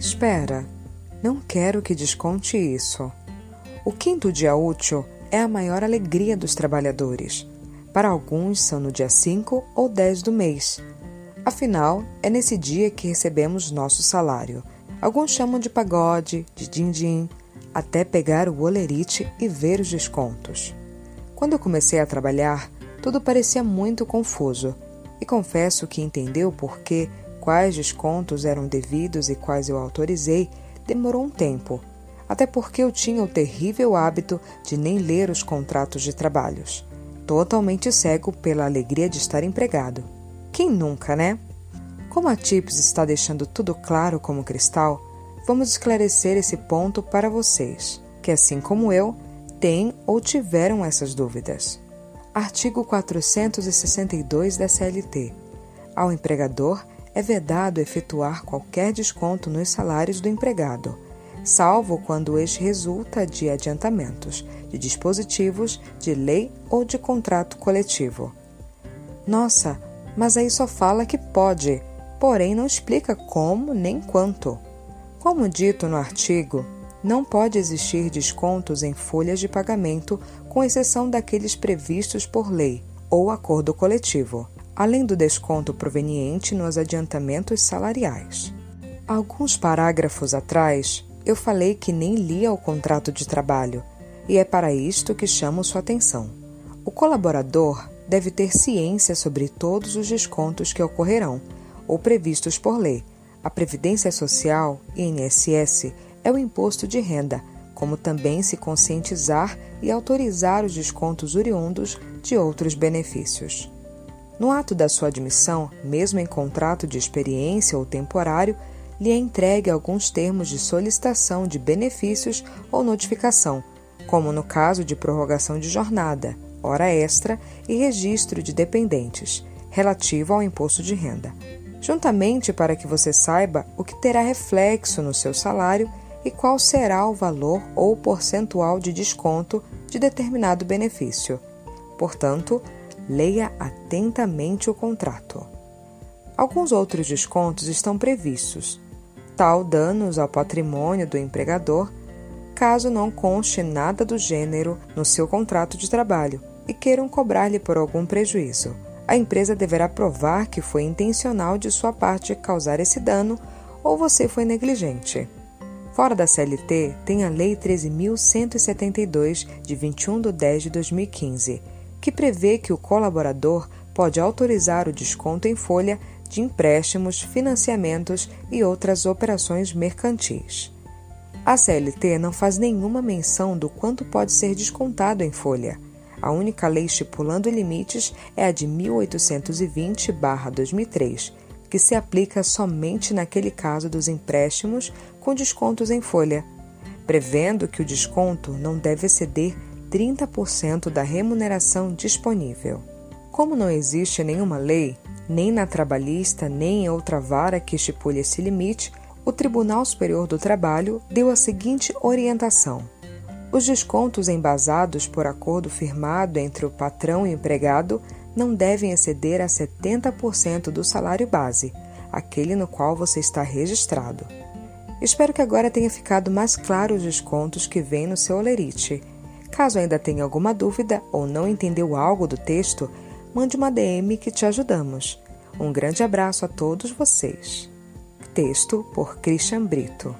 Espera, não quero que desconte isso. O quinto dia útil é a maior alegria dos trabalhadores. Para alguns são no dia 5 ou 10 do mês. Afinal, é nesse dia que recebemos nosso salário. Alguns chamam de pagode, de din-din, até pegar o olerite e ver os descontos. Quando eu comecei a trabalhar, tudo parecia muito confuso e confesso que entender o porquê, quais descontos eram devidos e quais eu autorizei, demorou um tempo, até porque eu tinha o terrível hábito de nem ler os contratos de trabalhos, totalmente cego pela alegria de estar empregado. Quem nunca, né? Como a Tips está deixando tudo claro como cristal, vamos esclarecer esse ponto para vocês, que assim como eu, têm ou tiveram essas dúvidas. Artigo 462 da CLT. Ao empregador é vedado efetuar qualquer desconto nos salários do empregado, salvo quando este resulta de adiantamentos, de dispositivos, de lei ou de contrato coletivo. Nossa, mas aí só fala que pode, porém não explica como nem quanto. Como dito no artigo, não pode existir descontos em folhas de pagamento, com exceção daqueles previstos por lei ou acordo coletivo, além do desconto proveniente nos adiantamentos salariais. Alguns parágrafos atrás, eu falei que nem lia o contrato de trabalho, e é para isto que chamo sua atenção. O colaborador deve ter ciência sobre todos os descontos que ocorrerão ou previstos por lei. A Previdência Social, INSS, é o imposto de renda, como também se conscientizar e autorizar os descontos oriundos de outros benefícios. No ato da sua admissão, mesmo em contrato de experiência ou temporário, lhe é entregue alguns termos de solicitação de benefícios ou notificação, como no caso de prorrogação de jornada, hora extra e registro de dependentes, relativo ao imposto de renda, juntamente para que você saiba o que terá reflexo no seu salário e qual será o valor ou percentual de desconto de determinado benefício. Portanto, leia atentamente o contrato. Alguns outros descontos estão previstos, tal danos ao patrimônio do empregador, caso não conste nada do gênero no seu contrato de trabalho e queiram cobrar-lhe por algum prejuízo. A empresa deverá provar que foi intencional de sua parte causar esse dano ou você foi negligente. Fora da CLT, tem a Lei 13.172, de 21 de 10 de 2015, que prevê que o colaborador pode autorizar o desconto em folha de empréstimos, financiamentos e outras operações mercantis. A CLT não faz nenhuma menção do quanto pode ser descontado em folha. A única lei estipulando limites é a de 1820-2003, que se aplica somente naquele caso dos empréstimos com descontos em folha, prevendo que o desconto não deve exceder 30% da remuneração disponível. Como não existe nenhuma lei, nem na trabalhista nem em outra vara que estipule esse limite, o Tribunal Superior do Trabalho deu a seguinte orientação: os descontos embasados por acordo firmado entre o patrão e o empregado não devem exceder a 70% do salário base, aquele no qual você está registrado. Espero que agora tenha ficado mais claro os descontos que vêm no seu olerite. Caso ainda tenha alguma dúvida ou não entendeu algo do texto, mande uma DM que te ajudamos. Um grande abraço a todos vocês. Texto por Christian Brito.